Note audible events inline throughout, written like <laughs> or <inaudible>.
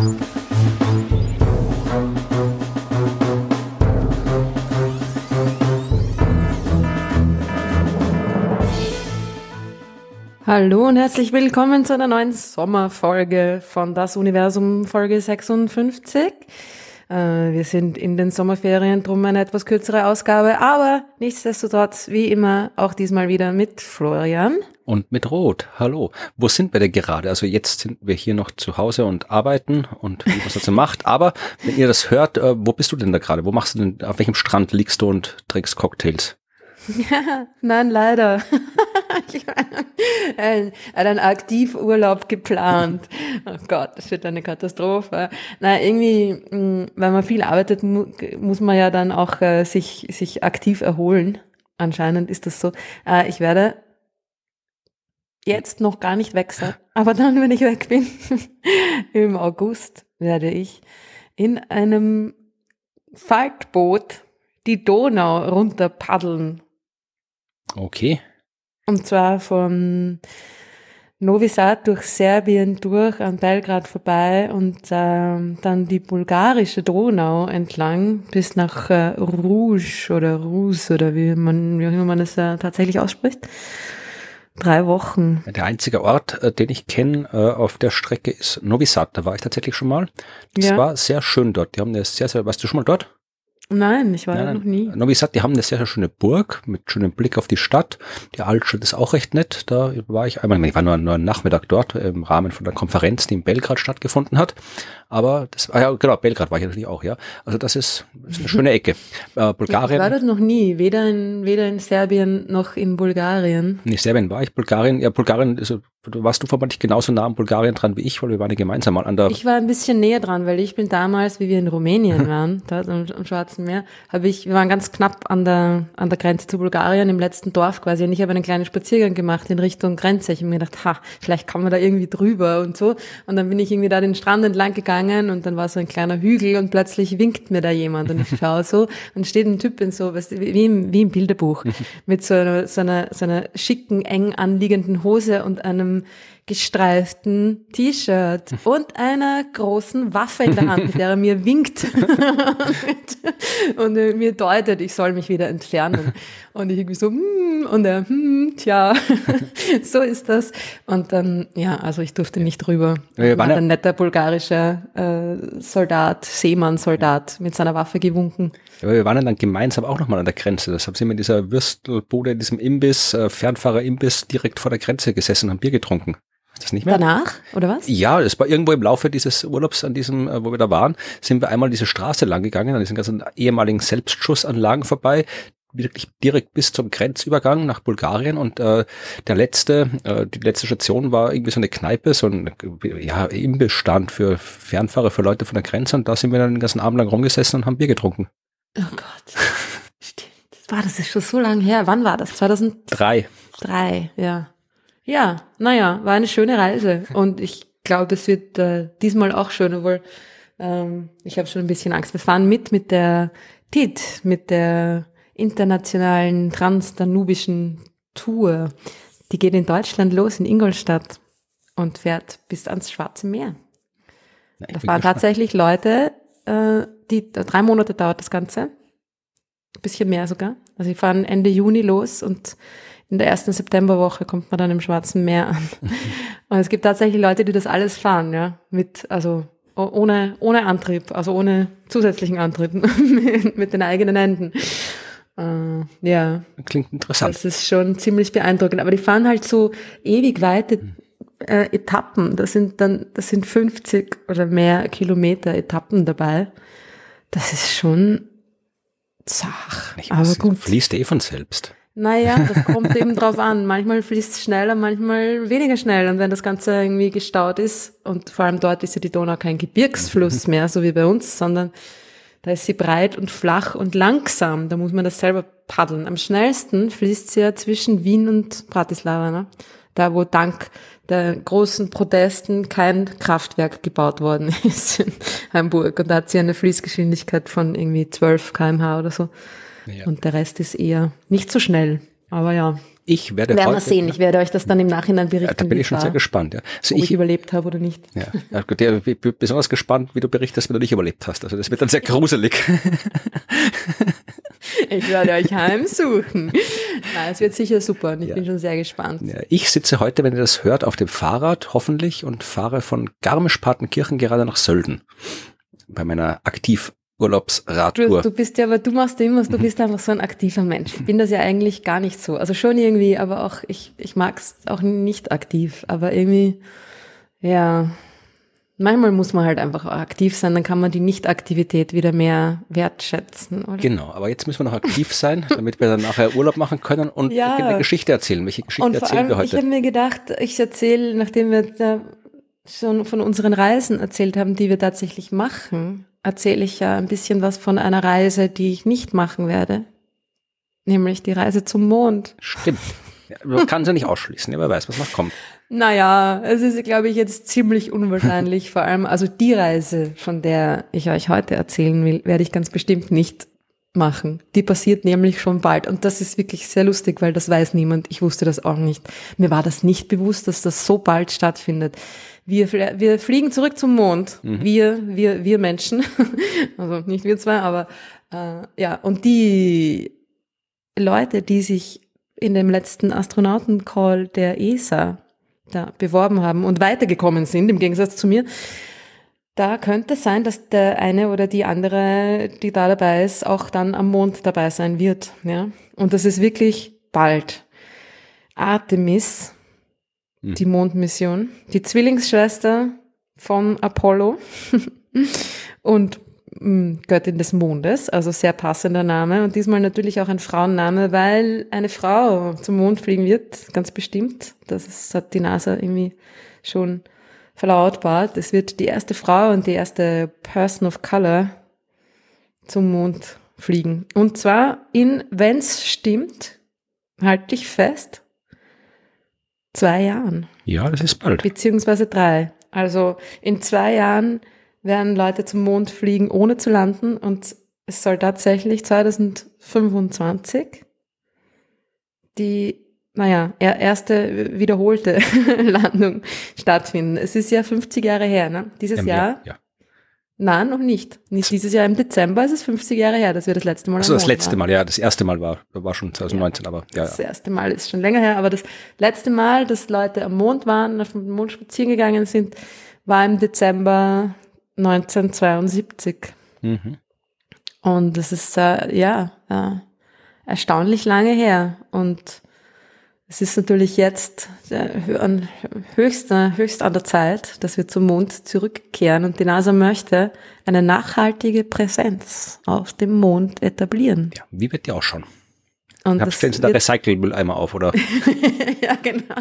Hallo und herzlich willkommen zu einer neuen Sommerfolge von Das Universum Folge 56. Äh, wir sind in den Sommerferien, drum eine etwas kürzere Ausgabe, aber nichtsdestotrotz, wie immer, auch diesmal wieder mit Florian. Und mit Rot. Hallo. Wo sind wir denn gerade? Also jetzt sind wir hier noch zu Hause und arbeiten und es dazu macht. Aber wenn ihr das hört, äh, wo bist du denn da gerade? Wo machst du denn, auf welchem Strand liegst du und trinkst Cocktails? Ja, <laughs> nein, leider. <laughs> ich meine, einen Aktivurlaub geplant. Oh Gott, das wird eine Katastrophe. Na, irgendwie, mm, wenn man viel arbeitet, muss man ja dann auch äh, sich, sich aktiv erholen. Anscheinend ist das so. Äh, ich werde jetzt noch gar nicht weg sein, aber dann, wenn ich weg bin, <laughs> im August, werde ich in einem Faltboot die Donau runter paddeln Okay. Und zwar von Novi Sad durch Serbien durch an Belgrad vorbei und ähm, dann die bulgarische Donau entlang bis nach äh, Rouge oder Rus oder wie man wie auch immer man es äh, tatsächlich ausspricht. Drei Wochen. Der einzige Ort, äh, den ich kenne äh, auf der Strecke ist Novi Sad. Da war ich tatsächlich schon mal. Das ja. war sehr schön dort. Die haben eine sehr, sehr, warst du schon mal dort? Nein, ich war nein, da noch nie. No, wie gesagt, die haben eine sehr, sehr schöne Burg mit schönem Blick auf die Stadt. Die Altstadt ist auch recht nett. Da war ich einmal, ich war nur, nur einen Nachmittag dort im Rahmen von der Konferenz, die in Belgrad stattgefunden hat. Aber das, ah ja, genau, Belgrad war ich natürlich auch, ja. Also das ist, ist eine schöne Ecke. Äh, Bulgarien. Ich war dort noch nie, weder in, weder in Serbien noch in Bulgarien. Nee, Serbien war ich, Bulgarien, ja, Bulgarien ist, warst du vermutlich genauso nah an Bulgarien dran wie ich, weil wir waren ja gemeinsam mal an der. Ich war ein bisschen näher dran, weil ich bin damals, wie wir in Rumänien <laughs> waren, dort am, am Schwarzen Meer, habe ich, wir waren ganz knapp an der, an der Grenze zu Bulgarien, im letzten Dorf quasi, und ich habe einen kleinen Spaziergang gemacht in Richtung Grenze. Ich habe mir gedacht, ha, vielleicht kann man da irgendwie drüber und so. Und dann bin ich irgendwie da den Strand entlang gegangen gegangen und dann war so ein kleiner Hügel und plötzlich winkt mir da jemand und ich schaue so und steht ein Typ in so, weißt, wie, im, wie im Bilderbuch, <laughs> mit so einer, so einer, so einer schicken, eng anliegenden Hose und einem ähm, gestreiften T-Shirt und einer großen Waffe in der Hand, mit der er mir winkt <laughs> und mir deutet, ich soll mich wieder entfernen. Und ich irgendwie so, hm, und er, hm, tja, <laughs> so ist das. Und dann, ja, also ich durfte nicht drüber. Ja, war ein netter bulgarischer äh, Soldat, Seemann-Soldat mit seiner Waffe gewunken. Ja, wir waren dann gemeinsam auch nochmal an der Grenze. Deshalb sind wir in dieser Würstelbude, in diesem Imbiss, äh, Fernfahrer-Imbiss direkt vor der Grenze gesessen und haben Bier getrunken das nicht mehr? Danach, oder was? Ja, es war irgendwo im Laufe dieses Urlaubs an diesem, äh, wo wir da waren, sind wir einmal diese Straße lang gegangen, an diesen ganzen ehemaligen Selbstschussanlagen vorbei, wirklich direkt bis zum Grenzübergang nach Bulgarien und äh, der letzte, äh, die letzte Station war irgendwie so eine Kneipe, so ein ja, Imbissstand für Fernfahrer, für Leute von der Grenze und da sind wir dann den ganzen Abend lang rumgesessen und haben Bier getrunken. Oh Gott. Stimmt. Das war, das ist schon so lange her. Wann war das? 2003. Drei, ja. Ja, naja, war eine schöne Reise und ich glaube, es wird äh, diesmal auch schön, weil ähm, ich habe schon ein bisschen Angst. Wir fahren mit mit der TIT, mit der internationalen transdanubischen Tour. Die geht in Deutschland los, in Ingolstadt und fährt bis ans Schwarze Meer. Na, da fahren tatsächlich Leute, äh, die drei Monate dauert das Ganze, ein bisschen mehr sogar. Also sie fahren Ende Juni los und in der ersten Septemberwoche kommt man dann im Schwarzen Meer an. Und es gibt tatsächlich Leute, die das alles fahren, ja, mit, also ohne, ohne Antrieb, also ohne zusätzlichen Antrieb, <laughs> mit, mit den eigenen Händen. Äh, ja. Klingt interessant. Das ist schon ziemlich beeindruckend. Aber die fahren halt so ewig weite äh, Etappen. Das sind dann, das sind 50 oder mehr Kilometer Etappen dabei. Das ist schon zach. Ich aber gut. Fließt eh von selbst. Naja, das kommt eben drauf an. Manchmal fließt es schneller, manchmal weniger schnell. Und wenn das Ganze irgendwie gestaut ist, und vor allem dort ist ja die Donau kein Gebirgsfluss mehr, so wie bei uns, sondern da ist sie breit und flach und langsam. Da muss man das selber paddeln. Am schnellsten fließt sie ja zwischen Wien und Bratislava, ne? da wo dank der großen Protesten kein Kraftwerk gebaut worden <laughs> ist in Hamburg. Und da hat sie eine Fließgeschwindigkeit von irgendwie 12 kmh oder so. Ja. Und der Rest ist eher nicht so schnell. Aber ja, ich werde Werden wir sehen. Ich werde euch das dann im Nachhinein berichten. Ja, da bin ich schon es sehr war, gespannt. Ja. Also ob ich, ich, überlebt habe oder nicht. ja, ja, gut, ja, ich bin besonders gespannt, wie du berichtest, wenn du nicht überlebt hast. Also das wird dann sehr gruselig. <laughs> Ich werde euch heimsuchen. Nein, es wird sicher super und ich Ja. bin schon sehr gespannt. Ja, ich sitze heute, wenn ihr das hört, auf dem Fahrrad hoffentlich und fahre von Garmisch-Partenkirchen gerade nach Sölden bei meiner Du, Aktivurlaubsradtour. du bist ja, aber du machst immer, du bist einfach so ein aktiver Mensch. Ich bin das ja eigentlich gar nicht so. Also schon irgendwie, aber auch, ich, ich mag es auch nicht aktiv. Aber irgendwie, ja, manchmal muss man halt einfach auch aktiv sein, dann kann man die Nicht-Aktivität wieder mehr wertschätzen, oder? Genau, aber jetzt müssen wir noch aktiv sein, damit wir dann nachher Urlaub machen können und Ja. eine Geschichte erzählen. Welche Geschichte Und erzählen wir allem, ich heute? habe mir gedacht, ich erzähle, nachdem wir da schon von unseren Reisen erzählt haben, die wir tatsächlich machen, erzähle ich ja ein bisschen was von einer Reise, die ich nicht machen werde. Nämlich die Reise zum Mond. Stimmt. Ja, man kann sie nicht ausschließen, wer weiß, was noch kommt. Naja, es ist, glaube ich, jetzt ziemlich unwahrscheinlich. Vor allem, also die Reise, von der ich euch heute erzählen will, werde ich ganz bestimmt nicht machen. Die passiert nämlich schon bald. Und das ist wirklich sehr lustig, weil das weiß niemand. Ich wusste das auch nicht. Mir war das nicht bewusst, dass das so bald stattfindet. Wir, wir fliegen zurück zum Mond. Wir, wir, wir Menschen. <laughs> also nicht wir zwei, aber äh, ja. Und die Leute, die sich in dem letzten Astronautencall der ESA da beworben haben und weitergekommen sind, im Gegensatz zu mir, da könnte es sein, dass der eine oder die andere, die da dabei ist, auch dann am Mond dabei sein wird. Ja? Und das ist wirklich bald. Artemis, Hm. die Mondmission, die Zwillingsschwester von Apollo <laughs> und mh, Göttin des Mondes, also sehr passender Name und diesmal natürlich auch ein Frauenname, weil eine Frau zum Mond fliegen wird, ganz bestimmt. Das ist, hat die NASA irgendwie schon verlautbart. Es wird die erste Frau und die erste Person of Color zum Mond fliegen. Und zwar in, wenn's stimmt, halt dich fest, zwei Jahren Ja, das ist bald. beziehungsweise drei. Also in zwei Jahren werden Leute zum Mond fliegen, ohne zu landen und es soll tatsächlich 2025 die, naja, er- erste wiederholte <laughs> Landung stattfinden. Es ist ja 50 Jahre her, ne? Dieses Ja, Jahr? ja. Nein, noch nicht. Nicht dieses Jahr im Dezember ist es 50 Jahre her, dass wir das letzte Mal Also am das letzte waren. Mal, ja, das erste Mal war, war schon 2019, aber ja, Das ja. erste Mal ist schon länger her, aber das letzte Mal, dass Leute am Mond waren, auf dem Mond spazieren gegangen sind, war im Dezember 1972. Mhm. Und das ist, äh, ja, äh, erstaunlich lange her. Und es ist natürlich jetzt äh, höchst, höchst an der Zeit, dass wir zum Mond zurückkehren. Und die NASA möchte eine nachhaltige Präsenz auf dem Mond etablieren. ja. Wie wird die ausschauen? Und Hab, stellen Sie da Recyclingmülleimer auf, oder? <laughs> ja, genau.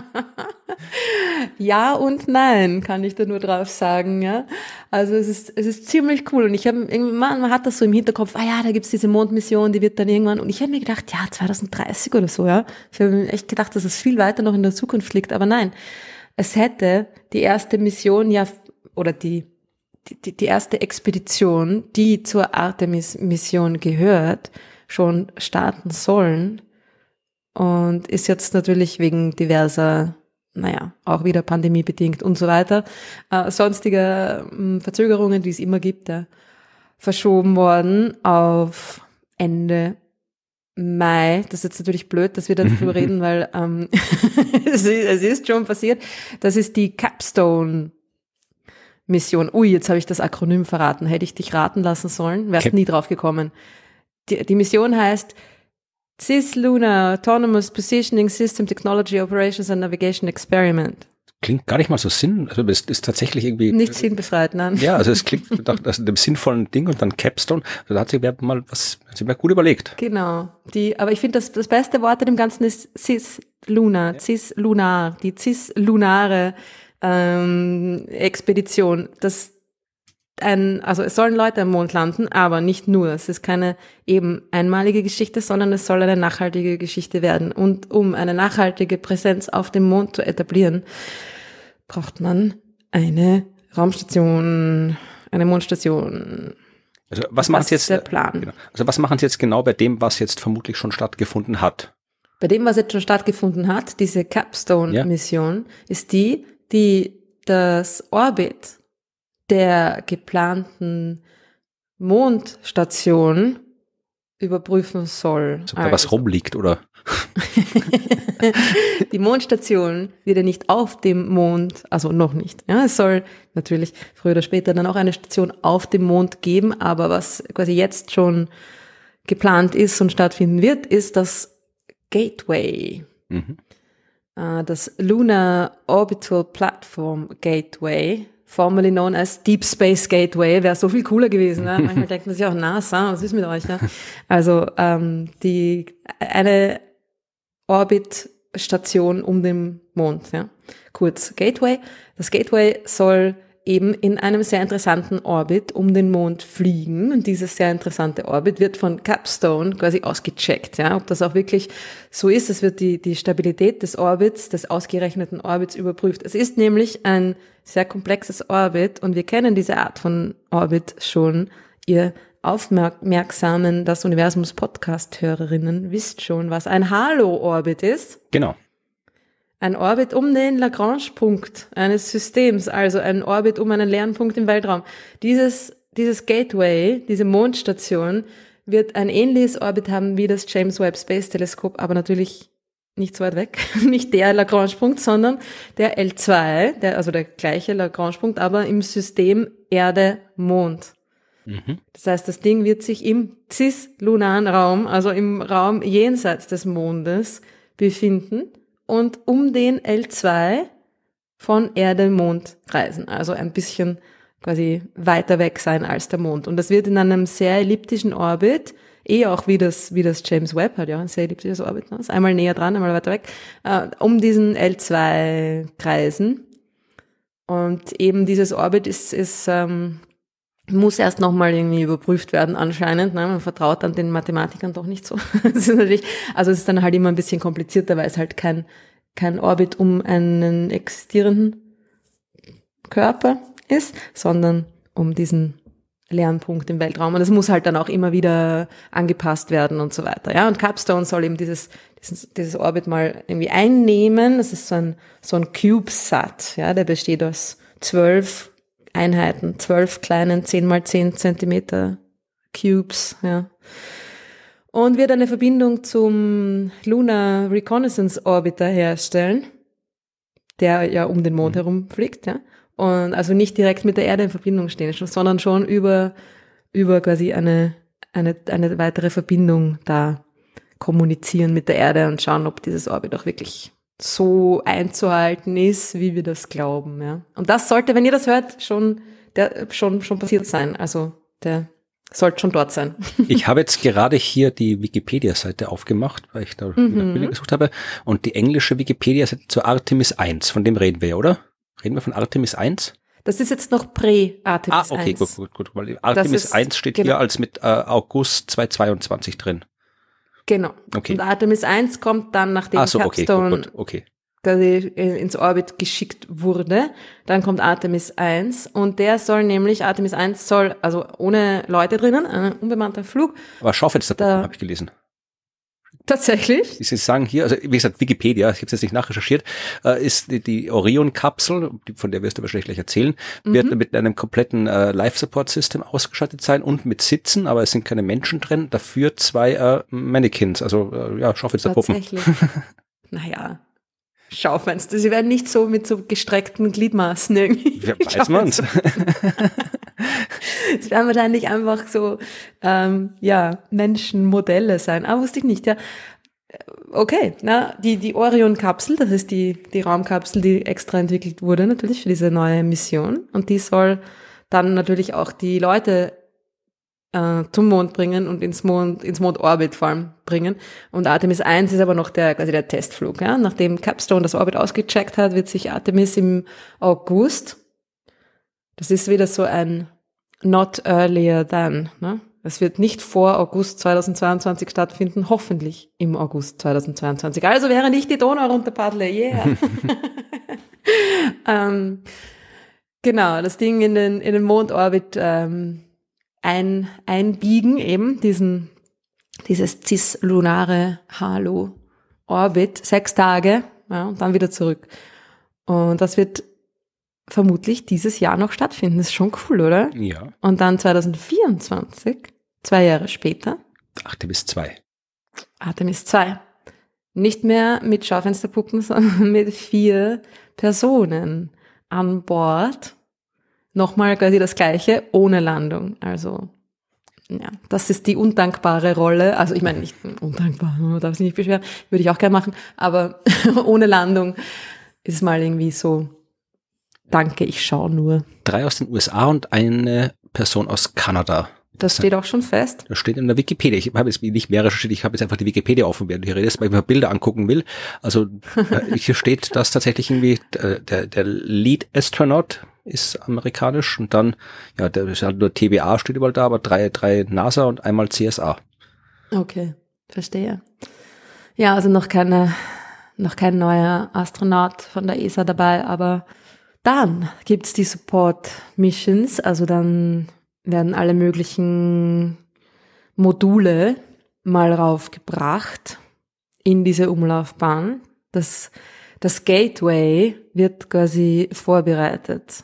Ja und nein, kann ich da nur drauf sagen, ja. Also es ist, es ist ziemlich cool. Und ich habe irgendwie, man, man hat das so im Hinterkopf, ah ja, da gibt's diese Mondmission, die wird dann irgendwann. Und ich habe mir gedacht, ja, 2030 oder so, ja. Ich habe mir echt gedacht, dass es viel weiter noch in der Zukunft liegt. Aber nein, es hätte die erste Mission ja, oder die, die, die erste Expedition, die zur Artemis-Mission gehört, schon starten sollen und ist jetzt natürlich wegen diverser, naja, auch wieder pandemiebedingt und so weiter, äh, sonstiger ähm, Verzögerungen, die es immer gibt, ja, verschoben worden auf Ende Mai. Das ist jetzt natürlich blöd, dass wir darüber <laughs> reden, weil ähm, <laughs> es, ist, es ist schon passiert. Das ist die Capstone. Mission. Ui, jetzt habe ich das Akronym verraten. Hätte ich dich raten lassen sollen, wärst Cap- nie drauf gekommen. Die, die Mission heißt Cislunar Autonomous Positioning System Technology Operations and Navigation Experiment. Klingt gar nicht mal so Sinn. Also es ist tatsächlich irgendwie. Nicht sinnbefreit, nein. Ja, also es klingt nach nach dem sinnvollen Ding und dann Capstone. Also da hat sich wer mal was, hat sich wer gut überlegt. Genau. Die, aber ich finde, das, das beste Wort in dem Ganzen ist Cis-Lunar, Cis-Lunar, die Cis-Lunare ähm, Expedition. Das ein, also es sollen Leute am Mond landen, aber nicht nur. Es ist keine eben einmalige Geschichte, sondern es soll eine nachhaltige Geschichte werden. Und um eine nachhaltige Präsenz auf dem Mond zu etablieren, braucht man eine Raumstation, eine Mondstation. Also was machen jetzt? der Plan. Genau. Also was machen Sie jetzt genau bei dem, was jetzt vermutlich schon stattgefunden hat? bei dem, was jetzt schon stattgefunden hat, diese Capstone-Mission, ja. ist die, die das Orbit der geplanten Mondstation überprüfen soll. So, also. was rumliegt, oder? <laughs> die Mondstation wird ja nicht auf dem Mond, also noch nicht. Ja, es soll natürlich früher oder später dann auch eine Station auf dem Mond geben, aber was quasi jetzt schon geplant ist und stattfinden wird, ist das Gateway. Mhm. Äh, das Lunar Orbital Platform Gateway, formerly known as Deep Space Gateway, wäre so viel cooler gewesen. Ne? Manchmal <laughs> denkt man sich auch, NASA, was ist mit euch? Ne? Also ähm, die eine Orbitstation um den Mond, ja. Kurz Gateway. Das Gateway soll eben in einem sehr interessanten Orbit um den Mond fliegen. Und dieses sehr interessante Orbit wird von Capstone quasi ausgecheckt. Ja, ob das auch wirklich so ist, es wird die, die Stabilität des Orbits, des ausgerechneten Orbits überprüft. Es ist nämlich ein sehr komplexes Orbit und wir kennen diese Art von Orbit schon. Ihr aufmerksamen Das Universums Podcast-Hörerinnen wisst schon, was ein Halo-Orbit ist. Genau. Ein Orbit um den Lagrange-Punkt eines Systems, also ein Orbit um einen leeren Punkt im Weltraum. Dieses, dieses Gateway, diese Mondstation, wird ein ähnliches Orbit haben wie das James Webb Space Teleskop, aber natürlich nicht so weit weg. <laughs> nicht der Lagrange-Punkt, sondern der L2, der, also der gleiche Lagrange-Punkt, aber im System Erde-Mond. Mhm. Das heißt, das Ding wird sich im cis-lunaren Raum, also im Raum jenseits des Mondes, befinden und um den L2 von Erde Mond reisen. Also ein bisschen quasi weiter weg sein als der Mond. Und das wird in einem sehr elliptischen Orbit, eh auch wie das, wie das James Webb hat, ja, ein sehr elliptisches Orbit, ne? einmal näher dran, einmal weiter weg, äh, um diesen L2 kreisen. Und eben dieses Orbit ist, ist ähm, muss erst nochmal irgendwie überprüft werden anscheinend. Ne? Man vertraut dann den Mathematikern doch nicht so. <laughs> also es ist dann halt immer ein bisschen komplizierter, weil es halt kein, kein Orbit um einen existierenden Körper ist, sondern um diesen leeren Punkt im Weltraum. Und das muss halt dann auch immer wieder angepasst werden und so weiter. Ja, und Capstone soll eben dieses, dieses, dieses Orbit mal irgendwie einnehmen. Das ist so ein, so ein CubeSat. Ja, der besteht aus zwölf Einheiten, zwölf kleinen 10 mal 10 Zentimeter Cubes, ja. Und wird eine Verbindung zum Lunar Reconnaissance Orbiter herstellen, der ja um den Mond mhm. herum fliegt, ja. Und also nicht direkt mit der Erde in Verbindung stehen, sondern schon über, über quasi eine, eine, eine weitere Verbindung da kommunizieren mit der Erde und schauen, ob dieses Orbit auch wirklich so einzuhalten ist, wie wir das glauben. Ja. Und das sollte, wenn ihr das hört, schon, der, schon, schon passiert sein. Also der sollte schon dort sein. <laughs> ich habe jetzt gerade hier die Wikipedia-Seite aufgemacht, weil ich da mhm. Bilder gesucht habe. Und die englische Wikipedia-Seite zur Artemis 1, von dem reden wir, oder? Reden wir von Artemis 1? Das ist jetzt noch Prä-Artemis 1. Ah, okay, 1. gut, gut, gut. Weil Artemis ist, 1 steht genau. hier als mit äh, August 2022 drin. Genau. Okay. Und Artemis 1 kommt dann, nachdem so, Capstone okay, okay. quasi ins Orbit geschickt wurde. Dann kommt Artemis 1 und der soll nämlich, Artemis 1 soll, also ohne Leute drinnen, ein unbemannter Flug. Aber Schaufensterpuppen habe ich gelesen. Tatsächlich? Sie sagen hier, also wie gesagt, Wikipedia, ich habe es jetzt nicht nachrecherchiert, äh, ist die, die Orion-Kapsel, von der wirst du wahrscheinlich gleich erzählen, mhm. wird mit einem kompletten äh, Life-Support-System ausgestattet sein und mit Sitzen, aber es sind keine Menschen drin, dafür zwei äh, Mannequins, also äh, ja, Schaufensterpuppen. Tatsächlich. <laughs> naja, Schaufenster. Sie werden nicht so mit so gestreckten Gliedmaßen irgendwie. Ja, <laughs> weiß man's. <laughs> <laughs> Es werden wahrscheinlich einfach so, ähm, ja, Menschenmodelle sein. Ah, wusste ich nicht, ja. Okay, na, die, die Orion-Kapsel, das ist die, die Raumkapsel, die extra entwickelt wurde, natürlich für diese neue Mission. Und die soll dann natürlich auch die Leute äh, zum Mond bringen und ins Mond, ins Mondorbit vor allem bringen. Und Artemis 1 ist aber noch der, quasi der Testflug, ja. Nachdem Capstone das Orbit ausgecheckt hat, wird sich Artemis im August, das ist wieder so ein not earlier than, ne? Es wird nicht vor August 2022 stattfinden, hoffentlich im August 2022. Also während ich die Donau runterpaddle, yeah. <laughs> ähm, genau, das Ding in den, in den Mondorbit ähm, ein, einbiegen, eben diesen, dieses cislunare Halo Orbit, sechs Tage, ja, und dann wieder zurück. Und das wird vermutlich dieses Jahr noch stattfinden. Das ist schon cool, oder? Ja. Und dann 2024, zwei Jahre später. Artemis 2. Artemis 2. Nicht mehr mit Schaufensterpuppen, <laughs> sondern mit vier Personen an Bord. Nochmal quasi das gleiche, ohne Landung. Also, ja, das ist die undankbare Rolle. Also, ich meine, nicht <laughs> undankbar, man darf sich nicht beschweren, würde ich auch gerne machen, aber <laughs> ohne Landung ist mal irgendwie so, danke, ich schaue nur. Drei aus den USA und eine Person aus Kanada. Das steht auch schon fest. Das steht in der Wikipedia. Ich habe jetzt nicht mehr recherchiert, ich habe jetzt einfach die Wikipedia offen, während ich redest, weil ich mir Bilder angucken will. Also <laughs> äh, hier steht, dass tatsächlich irgendwie äh, der, der Lead Astronaut ist amerikanisch und dann, ja, der ist halt nur TBA steht überall da, aber drei, drei NASA und einmal CSA. Okay, verstehe. Ja, also noch keine, noch kein neuer Astronaut von der ESA dabei, aber dann gibt's die Support Missions, also dann werden alle möglichen Module mal raufgebracht in diese Umlaufbahn. Das, das Gateway wird quasi vorbereitet.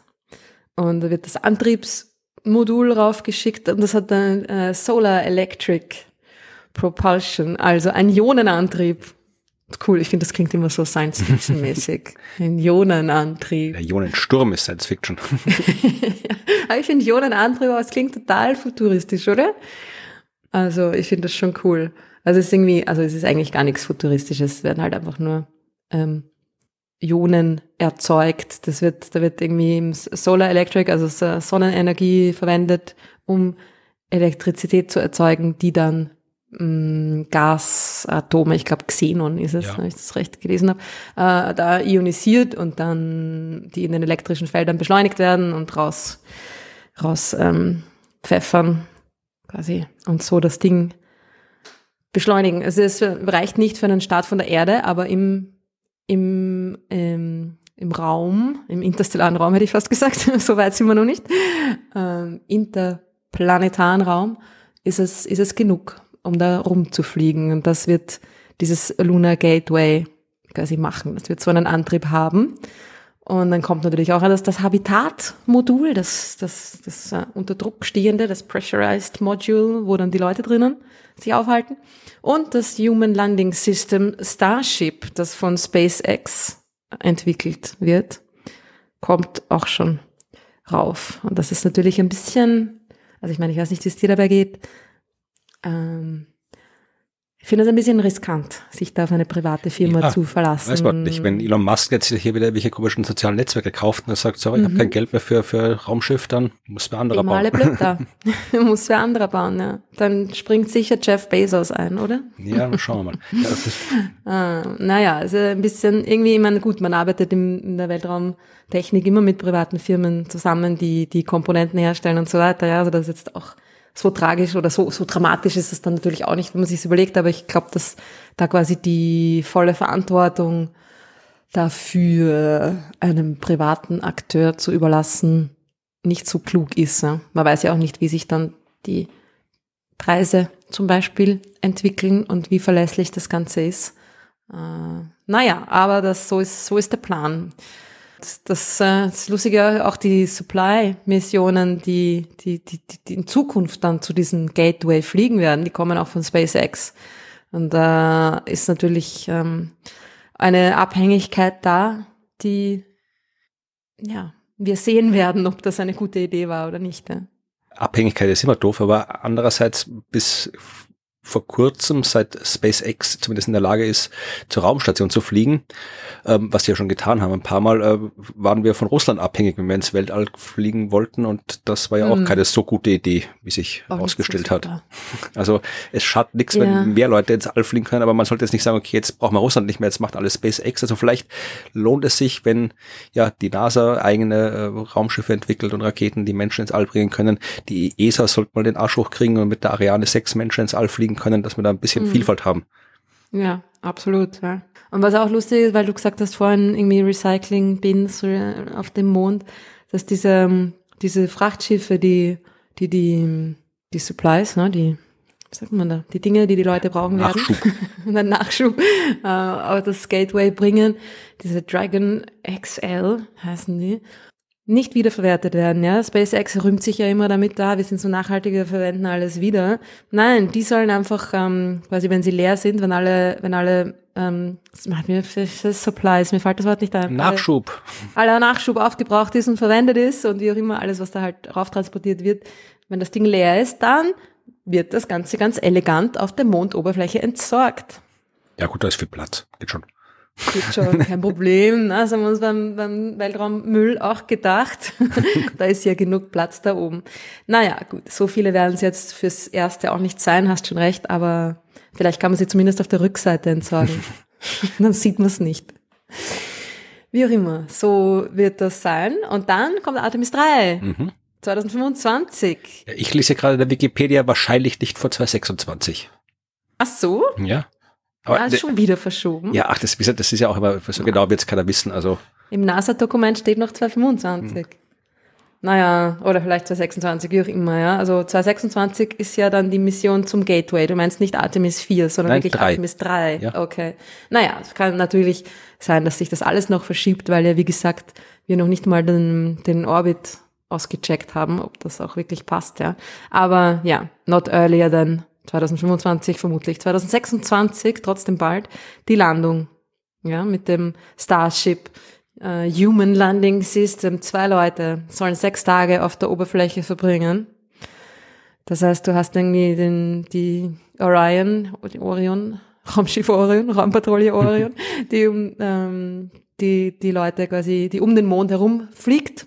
Und da wird das Antriebsmodul raufgeschickt und das hat dann äh, Solar Electric Propulsion, also ein Ionenantrieb. Cool, ich finde, das klingt immer so Science-Fiction-mäßig. <laughs> Ein Ionenantrieb. Der Ionensturm ist Science-Fiction. <laughs> Aber ich finde Ionenantrieb, aber es klingt total futuristisch, oder? Also ich finde das schon cool. Also es ist irgendwie, also es ist eigentlich gar nichts Futuristisches, es werden halt einfach nur ähm, Ionen erzeugt. Das wird, da wird irgendwie Solar Electric, also Sonnenenergie verwendet, um Elektrizität zu erzeugen, die dann Gasatome, ich glaube Xenon ist es, ja. wenn ich das recht gelesen habe, äh, da ionisiert und dann die in den elektrischen Feldern beschleunigt werden und raus, raus ähm, pfeffern quasi und so das Ding beschleunigen. Also es reicht nicht für einen Start von der Erde, aber im, im, ähm, im Raum, im interstellaren Raum hätte ich fast gesagt, <laughs> so weit sind wir noch nicht, ähm, interplanetaren Raum ist es, ist es genug um da rumzufliegen. Und das wird dieses Lunar Gateway quasi machen. Das wird so einen Antrieb haben. Und dann kommt natürlich auch das, das Habitat-Modul, das, das, das uh, unter Druck stehende, das Pressurized Module, wo dann die Leute drinnen sich aufhalten. Und das Human Landing System Starship, das von SpaceX entwickelt wird, kommt auch schon rauf. Und das ist natürlich ein bisschen, also ich meine, ich weiß nicht, wie es dir dabei geht, ähm, ich finde es ein bisschen riskant, sich da auf eine private Firma ja, zu verlassen. Weiß man nicht, wenn Elon Musk jetzt hier wieder welche komischen sozialen Netzwerke kauft und er sagt, sorry, mhm. ich habe kein Geld mehr für, für Raumschiff, dann muss wer anderer bauen. Blöd da. <laughs> <laughs> muss wer anderer bauen, ja. Dann springt sicher Jeff Bezos ein, oder? Ja, schauen wir mal. <laughs> Ah, naja, also ein bisschen irgendwie, ich meine, gut, man arbeitet im, in der Weltraumtechnik immer mit privaten Firmen zusammen, die die Komponenten herstellen und so weiter. Ja, also das ist jetzt auch so tragisch oder so, so dramatisch ist es dann natürlich auch nicht, wenn man sich überlegt, aber ich glaube, dass da quasi die volle Verantwortung dafür einem privaten Akteur zu überlassen nicht so klug ist. Ja. Man weiß ja auch nicht, wie sich dann die Preise zum Beispiel entwickeln und wie verlässlich das Ganze ist. Äh, naja, aber das, so ist, so ist der Plan. Das, äh, das ist lustige, auch die Supply-Missionen, die, die, die, die in Zukunft dann zu diesem Gateway fliegen werden, die kommen auch von SpaceX. Und da äh, ist natürlich ähm, eine Abhängigkeit da, die ja, wir sehen werden, ob das eine gute Idee war oder nicht. Ja. Abhängigkeit ist immer doof, aber andererseits bis vor kurzem, seit SpaceX zumindest in der Lage ist, zur Raumstation zu fliegen, ähm, was sie ja schon getan haben. Ein paar Mal äh, waren wir von Russland abhängig, wenn wir ins Weltall fliegen wollten und das war ja auch hm. keine so gute Idee, wie sich herausgestellt hat. <laughs> Also es schadet nichts, ja. wenn mehr Leute ins All fliegen können, aber man sollte jetzt nicht sagen, okay, jetzt braucht man Russland nicht mehr, jetzt macht alles SpaceX. Also vielleicht lohnt es sich, wenn ja die NASA eigene äh, Raumschiffe entwickelt und Raketen, die Menschen ins All bringen können. Die ESA sollte mal den Arsch hochkriegen und mit der Ariane sechs Menschen ins All fliegen können, dass wir da ein bisschen mhm. Vielfalt haben. Ja, absolut. Ja. Und was auch lustig ist, weil du gesagt hast vorhin irgendwie Recycling-Bins auf dem Mond, dass diese, diese Frachtschiffe, die, die, die, die Supplies, ne, die, sagt man da, die Dinge, die die Leute brauchen Nachschub. <laughs> werden. einen Nachschub äh, auf das Gateway bringen. Diese Dragon XL heißen die. Nicht wiederverwertet werden, ja. SpaceX rühmt sich ja immer damit da, wir sind so nachhaltig, wir verwenden alles wieder. Nein, die sollen einfach, ähm, quasi, wenn sie leer sind, wenn alle, wenn alle, ähm, das macht mir für, für Supplies, mir fällt das Wort nicht ein. Nachschub. Alle, aller Nachschub aufgebraucht ist und verwendet ist und wie auch immer alles, was da halt rauf transportiert wird, wenn das Ding leer ist, dann wird das Ganze ganz elegant auf der Mondoberfläche entsorgt. Ja gut, da ist viel Platz. Geht schon. Geht schon, <laughs> kein Problem. Das haben wir uns beim, beim Weltraummüll auch gedacht. <laughs> da ist ja genug Platz da oben. Naja, gut, so viele werden es jetzt fürs Erste auch nicht sein, hast schon recht, aber vielleicht kann man sie zumindest auf der Rückseite entsorgen. <laughs> Dann sieht man es nicht. Wie auch immer, so wird das sein. Und dann kommt Artemis 3. Mhm. 2025. Ja, ich lese gerade in der Wikipedia wahrscheinlich nicht vor 2026. Ach so? Ja. Aber ja, ist schon wieder verschoben. Ja, ach, das, das ist ja auch immer, so genau wird es keiner wissen. Also. Im NASA-Dokument steht noch 2025. Hm. Naja, oder vielleicht 2026, wie auch immer, ja. Also 2026 ist ja dann die Mission zum Gateway. Du meinst nicht Artemis 4, sondern Nein, wirklich drei. Artemis 3. Ja. Okay. Naja, es kann natürlich sein, dass sich das alles noch verschiebt, weil ja, wie gesagt, wir noch nicht mal den, den Orbit ausgecheckt haben, ob das auch wirklich passt, ja. Aber ja, not earlier than 2025, vermutlich 2026, trotzdem bald, die Landung, ja, mit dem Starship äh, Human Landing System. Zwei Leute sollen sechs Tage auf der Oberfläche verbringen. Das heißt, du hast irgendwie den, die Orion, die Orion, <laughs> Raumschiff Orion, Raumpatrouille Orion, <laughs> die um, ähm, die, die Leute quasi, die um den Mond herum fliegt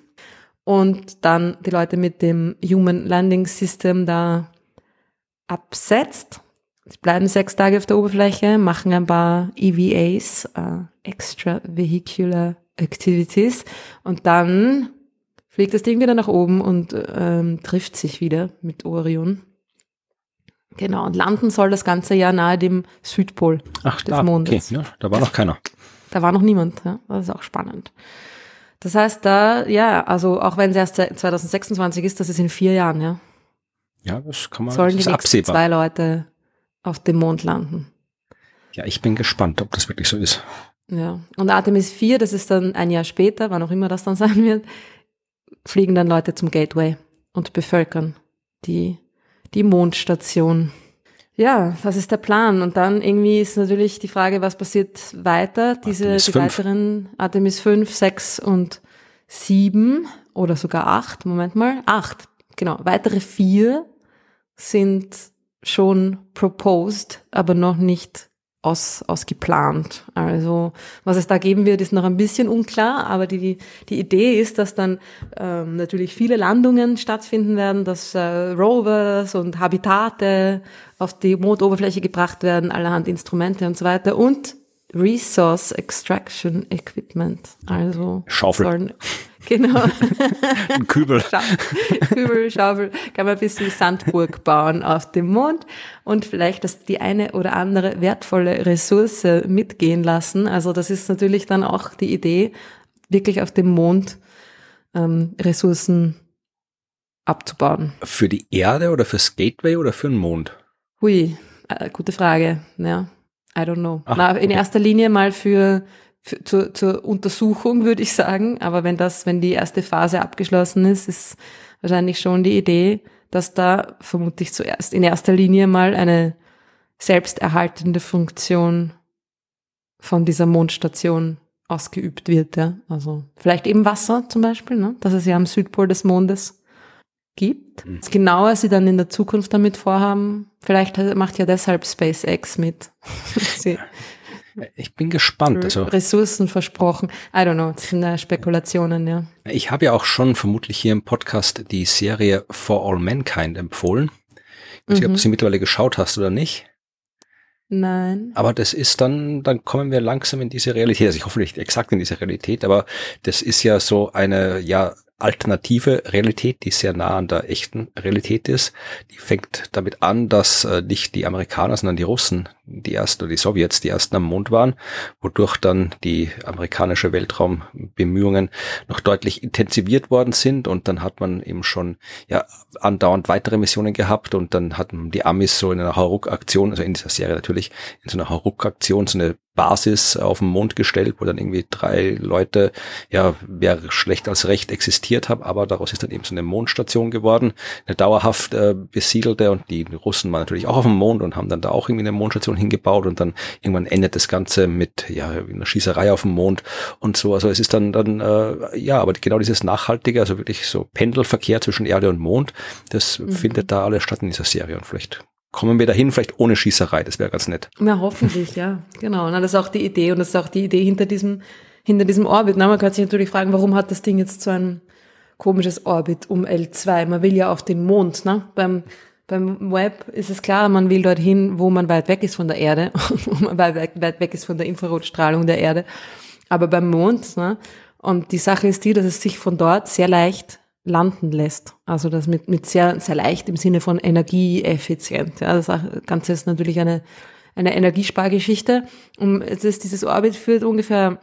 und dann die Leute mit dem Human Landing System da absetzt. Sie bleiben sechs Tage auf der Oberfläche, machen ein paar EVAs, äh, Extravehicular Activities, und dann fliegt das Ding wieder nach oben und ähm, trifft sich wieder mit Orion. Genau, und landen soll das ganze Jahr nahe dem Südpol Ach, des da, Mondes. Okay, ja, da war noch keiner. Da war noch niemand, ja? das ist auch spannend. Das heißt, da, ja, also auch wenn es erst 2026 ist, das ist in vier Jahren, ja. Ja, das kann man Sollen das ist absehbar. zwei Leute auf dem Mond landen. Ja, ich bin gespannt, ob das wirklich so ist. Ja. Und Artemis 4, das ist dann ein Jahr später, wann auch immer das dann <laughs> sein wird, fliegen dann Leute zum Gateway und bevölkern die, die Mondstation. Ja, das ist der Plan. Und dann irgendwie ist natürlich die Frage, was passiert weiter? Diese Artemis die 5. weiteren Artemis 5, 6 und 7 oder sogar 8, Moment mal, 8, genau. Weitere vier sind schon proposed, aber noch nicht aus, ausgeplant. Also was es da geben wird, ist noch ein bisschen unklar, aber die, die Idee ist, dass dann ähm, natürlich viele Landungen stattfinden werden, dass äh, Rovers und Habitate auf die Mondoberfläche gebracht werden, allerhand Instrumente und so weiter und Resource Extraction Equipment. Also Schaufel. sollen genau <laughs> Ein Kübel. Scha Kübel, Schaufel, kann man ein bisschen Sandburg bauen auf dem Mond und vielleicht das die eine oder andere wertvolle Ressource mitgehen lassen. Also das ist natürlich dann auch die Idee, wirklich auf dem Mond ähm, Ressourcen abzubauen. Für die Erde oder fürs Gateway oder für den Mond? Hui, äh, gute Frage. Ja, I don't know. Ach, Na, in okay. erster Linie mal für, für zur, zur Untersuchung, würde ich sagen. Aber wenn das, wenn die erste Phase abgeschlossen ist, ist wahrscheinlich schon die Idee, dass da vermutlich zuerst in erster Linie mal eine selbsterhaltende Funktion von dieser Mondstation ausgeübt wird. Ja? Also vielleicht eben Wasser zum Beispiel, ne? das es ja am Südpol des Mondes gibt. Mhm. Das genauer sie dann in der Zukunft damit vorhaben, vielleicht macht ja deshalb SpaceX mit. <laughs> sie Ich bin gespannt. Also Ressourcen versprochen. I don't know, das sind äh, Spekulationen, ja. ich habe ja auch schon vermutlich hier im Podcast die Serie For All Mankind empfohlen. Ich weiß nicht, ob Mhm. du sie mittlerweile geschaut hast oder nicht. Nein. Aber das ist dann, dann kommen wir langsam in diese Realität. Also ich hoffe nicht exakt in diese Realität, aber das ist ja so eine, ja, alternative Realität, die sehr nah an der echten Realität ist. Die fängt damit an, dass äh, nicht die Amerikaner, sondern die Russen die ersten, oder die Sowjets die ersten am Mond waren, wodurch dann die amerikanische Weltraumbemühungen noch deutlich intensiviert worden sind. Und dann hat man eben schon ja andauernd weitere Missionen gehabt. Und dann hatten die Amis so in einer Hauruck-Aktion, also in dieser Serie natürlich, in so einer Hauruck-Aktion so eine Basis auf den Mond gestellt, wo dann irgendwie drei Leute, ja, wer schlecht als recht existiert haben, aber daraus ist dann eben so eine Mondstation geworden, eine dauerhaft äh, besiedelte. Und die Russen waren natürlich auch auf dem Mond und haben dann da auch irgendwie eine Mondstation hingebaut und dann irgendwann endet das Ganze mit, ja, einer Schießerei auf dem Mond und so. Also es ist dann, dann, äh, ja, aber genau dieses Nachhaltige, also wirklich so Pendelverkehr zwischen Erde und Mond, das mhm. findet da alles statt in dieser Serie und vielleicht kommen wir dahin, vielleicht ohne Schießerei. Das wäre ganz nett. Ja, hoffentlich, ja. Genau. Na, das ist auch die Idee und das ist auch die Idee hinter diesem, hinter diesem Orbit. Na, man kann sich natürlich fragen, warum hat das Ding jetzt so ein komisches Orbit um L2? Man will ja auf den Mond, ne? Beim, beim Web ist es klar, man will dorthin, wo man weit weg ist von der Erde, <laughs> wo man weit, weit weg ist von der Infrarotstrahlung der Erde. Aber beim Mond, ne? Und die Sache ist die, dass es sich von dort sehr leicht landen lässt. Also das mit, mit sehr, sehr leicht im Sinne von energieeffizient. Ja, das Ganze ist natürlich eine, eine Energiespargeschichte. Und es ist, dieses Orbit führt ungefähr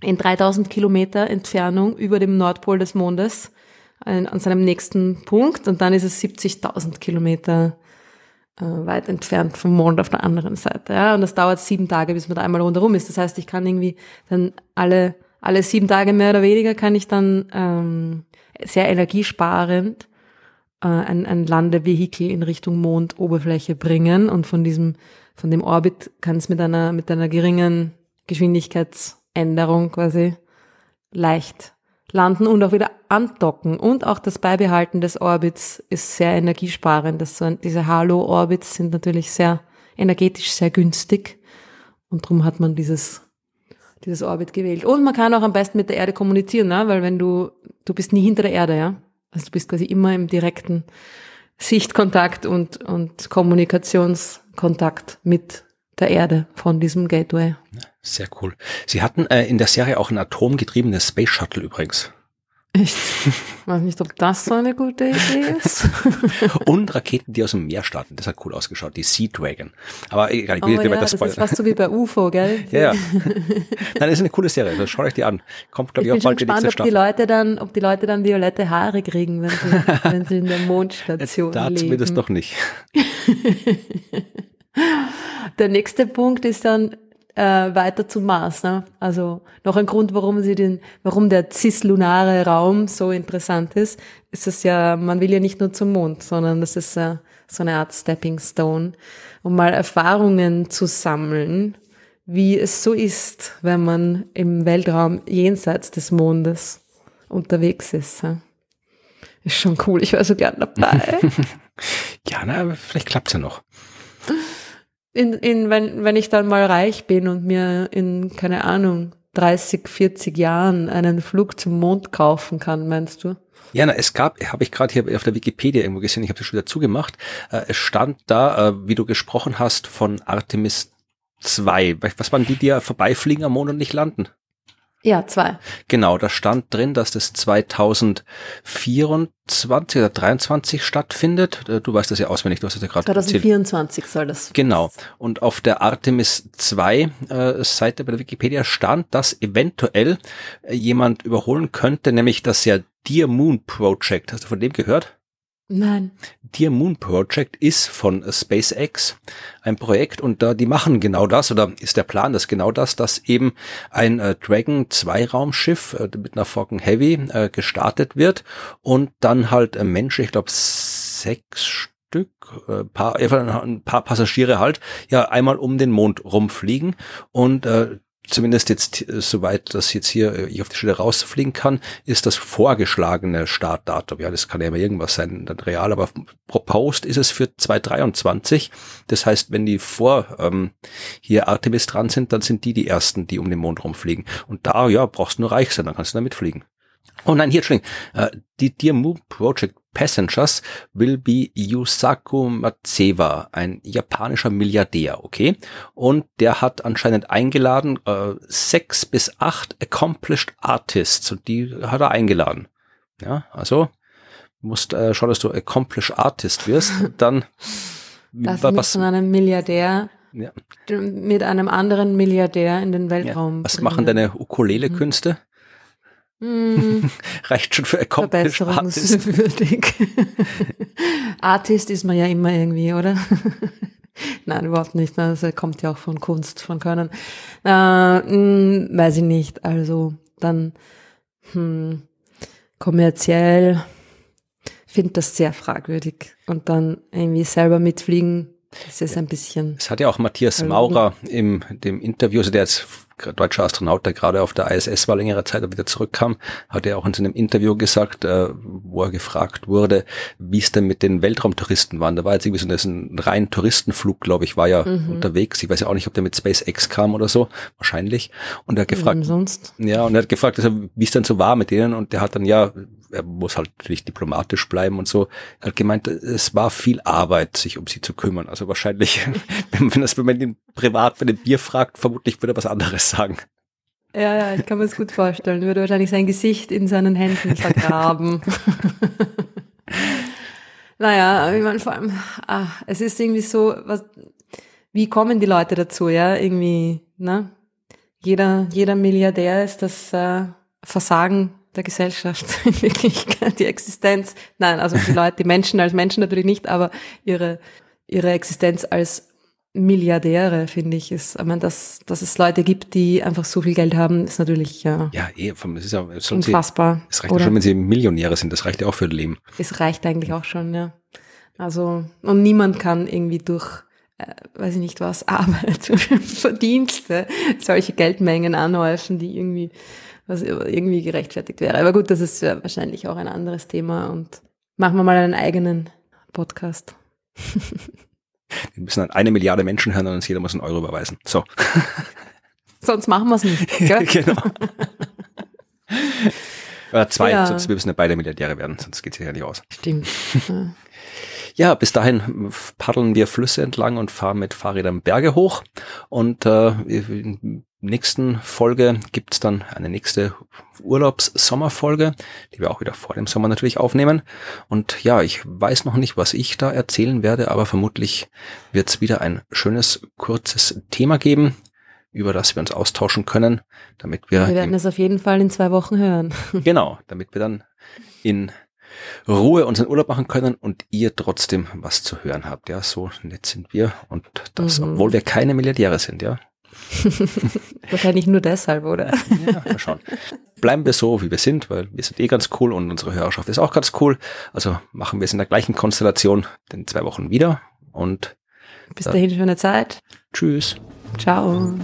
in 3000 Kilometer Entfernung über dem Nordpol des Mondes an, seinem nächsten Punkt und dann ist es 70.000 Kilometer äh, weit entfernt vom Mond auf der anderen Seite. Ja? Und das dauert sieben Tage, bis man da einmal rundherum ist. Das heißt, ich kann irgendwie dann alle alle sieben Tage mehr oder weniger kann ich dann ähm, sehr energiesparend äh, ein, ein Landevehikel in Richtung Mondoberfläche bringen und von diesem, von dem Orbit kann es mit einer, mit einer geringen Geschwindigkeitsänderung quasi leicht landen und auch wieder andocken. Und auch das Beibehalten des Orbits ist sehr energiesparend. Das so, diese Halo-Orbits sind natürlich sehr energetisch sehr günstig. Und darum hat man dieses dieses Orbit gewählt. Und man kann auch am besten mit der Erde kommunizieren, ne? weil wenn du, du bist nie hinter der Erde, ja. Also du bist quasi immer im direkten Sichtkontakt und, und Kommunikationskontakt mit der Erde von diesem Gateway. Sehr cool. Sie hatten äh, in der Serie auch ein atomgetriebenes Space Shuttle übrigens. Ich <laughs> weiß nicht, ob das so eine gute Idee ist. <laughs> Und Raketen, die aus dem Meer starten. Das hat cool ausgeschaut. Die Sea Dragon. Aber egal, ich will oh, ja, das, das ist fast so wie bei UFO, gell? <laughs> ja, ja. Nein, das ist eine coole Serie. Das schaut euch die an. Kommt, glaube ich, ich auch bald gespannt, die nächste ob die Leute dann, ob die Leute dann violette Haare kriegen, wenn sie, wenn sie in der Mondstation da leben. Da zumindest noch nicht. Der nächste Punkt ist dann, äh, weiter zum Mars. Ne? Also noch ein Grund, warum sie den, warum der cislunare Raum so interessant ist, ist es ja, man will ja nicht nur zum Mond, sondern das ist äh, so eine Art Stepping Stone, um mal Erfahrungen zu sammeln, wie es so ist, wenn man im Weltraum jenseits des Mondes unterwegs ist. Ja? Ist schon cool, ich wäre so gern dabei. <laughs> ja, na, vielleicht klappt's ja noch in, in, wenn, wenn ich dann mal reich bin und mir in, keine Ahnung, 30, 40 Jahren einen Flug zum Mond kaufen kann, meinst du? Ja, na, es gab, habe ich gerade hier auf der Wikipedia irgendwo gesehen, ich habe das schon wieder zugemacht, äh, es stand da, äh, wie du gesprochen hast, von Artemis 2. Was waren die, die ja vorbeifliegen am Mond und nicht landen? Ja, zwei. Genau, da stand drin, dass das 2024 oder 23 stattfindet. Äh, du weißt das ja auswendig, du hast das ja gerade 2024 erzählt. soll das. Genau. Und auf der Artemis 2 äh, Seite bei der Wikipedia stand, dass eventuell äh, jemand überholen könnte, nämlich das ja Dear Moon Project. Hast du von dem gehört? Nein. Dear Moon Project ist von SpaceX ein Projekt und da die machen genau das oder ist der Plan, dass genau das, dass eben ein äh, Dragon 2 Raumschiff äh, mit einer Falcon Heavy äh, gestartet wird und dann halt äh, Menschen, ich glaube sechs Stück, äh, paar, ein paar Passagiere halt, ja einmal um den Mond rumfliegen und äh, zumindest jetzt äh, soweit das jetzt hier äh, ich auf die Stelle rausfliegen kann, ist das vorgeschlagene Startdatum. Ja, das kann ja immer irgendwas sein, dann real, aber proposed ist es für 2023. Das heißt, wenn die vor ähm, hier Artemis dran sind, dann sind die die ersten, die um den Mond rumfliegen. Und da, ja, brauchst du nur reich sein, dann kannst du damit fliegen. Oh nein, hier, Entschuldigung, äh, die Dear Moon Project Passengers will be Yusaku Matsewa, ein japanischer Milliardär, okay? Und der hat anscheinend eingeladen äh, sechs bis acht accomplished Artists und die hat er eingeladen. Ja, also musst äh, schauen, dass du accomplished Artist wirst, dann <laughs> das was von einem Milliardär Ja. mit einem anderen Milliardär in den Weltraum. Ja. Was bringen. machen deine Ukulele-Künste? Hm, <laughs> Reicht schon für Accomplished Artist. verbesserungswürdig. <laughs> Artist ist man ja immer irgendwie, oder? <laughs> Nein, überhaupt nicht. Das kommt ja auch von Kunst, von Können. Äh, mh, weiß ich nicht. Also dann hm, kommerziell finde das sehr fragwürdig. Und dann irgendwie selber mitfliegen, das ist ein bisschen. Es hat ja auch Matthias Maurer im dem Interview, also der jetzt deutscher Astronaut, der gerade auf der ISS war längere Zeit und wieder zurückkam, hat er auch in seinem Interview gesagt, äh, wo er gefragt wurde, wie es denn mit den Weltraumtouristen waren. Da war jetzt irgendwie so das ein rein Touristenflug, glaube ich, war ja Mhm. unterwegs. Ich weiß ja auch nicht, ob der mit SpaceX kam oder so, wahrscheinlich. Und er hat gefragt, Wem sonst. ja, und er hat gefragt, also, wie es dann so war mit denen und der hat dann ja, er muss halt natürlich diplomatisch bleiben und so. Er hat gemeint, es war viel Arbeit, sich um sie zu kümmern. Also wahrscheinlich, <laughs> wenn, wenn das, wenn man ihn privat bei dem Bier fragt, vermutlich würde er was anderes sagen. Ja, ja, ich kann mir das gut vorstellen. Würde wahrscheinlich sein Gesicht in seinen Händen vergraben. <laughs> naja, ich meine, vor allem, ah, es ist irgendwie so, was, wie kommen die Leute dazu, ja? Irgendwie, ne? Jeder, jeder Milliardär ist das äh, Versagen der Gesellschaft <laughs> in Wirklichkeit, die Existenz. Nein, also die Leute, die Menschen als Menschen natürlich nicht, aber ihre, ihre Existenz als Milliardäre, finde ich, ist, ich meine, dass, dass es Leute gibt, die einfach so viel Geld haben, ist natürlich ja, Ja, eh, es ist ja, sollen sie, unfassbar. es reicht ja Oder? schon, wenn sie Millionäre sind, das reicht ja auch für das Leben. Es reicht eigentlich auch schon, ja. Also, und niemand kann irgendwie durch, äh, weiß ich nicht was, <laughs> Arbeit Verdienste solche Geldmengen anhäufen, die irgendwie, was irgendwie gerechtfertigt wäre. Aber gut, das ist ja wahrscheinlich auch ein anderes Thema und machen wir mal einen eigenen Podcast. <laughs> Wir müssen dann eine Milliarde Menschen hören und uns jeder muss einen Euro überweisen. So. <laughs> Sonst machen wir es nicht. <laughs> Gell? genau. <laughs> Oder zwei, Ja. sonst wir müssen ja beide Milliardäre werden, sonst geht's hier ja nicht aus. Stimmt. Ja. Bis dahin paddeln wir Flüsse entlang und fahren mit Fahrrädern Berge hoch. Und äh, in der nächsten Folge gibt's dann eine nächste Urlaubs-Sommerfolge, die wir auch wieder vor dem Sommer natürlich aufnehmen. Und ja, ich weiß noch nicht, was ich da erzählen werde, aber vermutlich wird's wieder ein schönes, kurzes Thema geben, über das wir uns austauschen können, damit wir, Wir werden es auf jeden Fall in zwei Wochen hören. genau, damit wir dann in Ruhe unseren Urlaub machen können und ihr trotzdem was zu hören habt. Ja, so nett sind wir und das, Mhm. obwohl wir keine Milliardäre sind, ja. <laughs> Wahrscheinlich nur deshalb, oder? Ja, mal schauen. Bleiben wir so, wie wir sind, weil wir sind eh ganz cool und unsere Hörerschaft ist auch ganz cool. Also machen wir es in der gleichen Konstellation in zwei Wochen wieder und Bis dahin schöne Zeit. tschüss. Ciao.